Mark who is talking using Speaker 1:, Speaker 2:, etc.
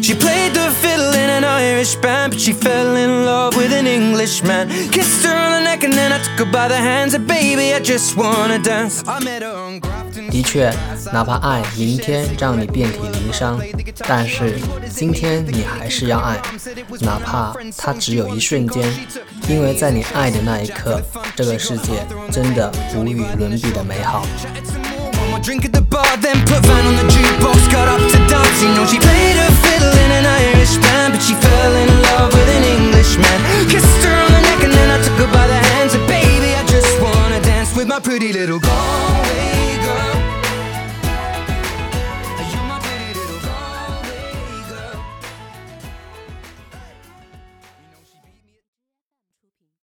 Speaker 1: She played the fiddle in an Irish band, but she fell in love with an Englishman. Kissed her on the neck and then I took her by the hands. And baby, I just wanna dance. I met her on Grafton.
Speaker 2: 的确，哪怕爱明天让你遍体鳞伤，但是今天你还是要爱，哪怕它只有一瞬间，因为在你爱的那一刻，这个世界真的无与伦比的美好。
Speaker 1: One more drink at the bar, then my pretty little Galway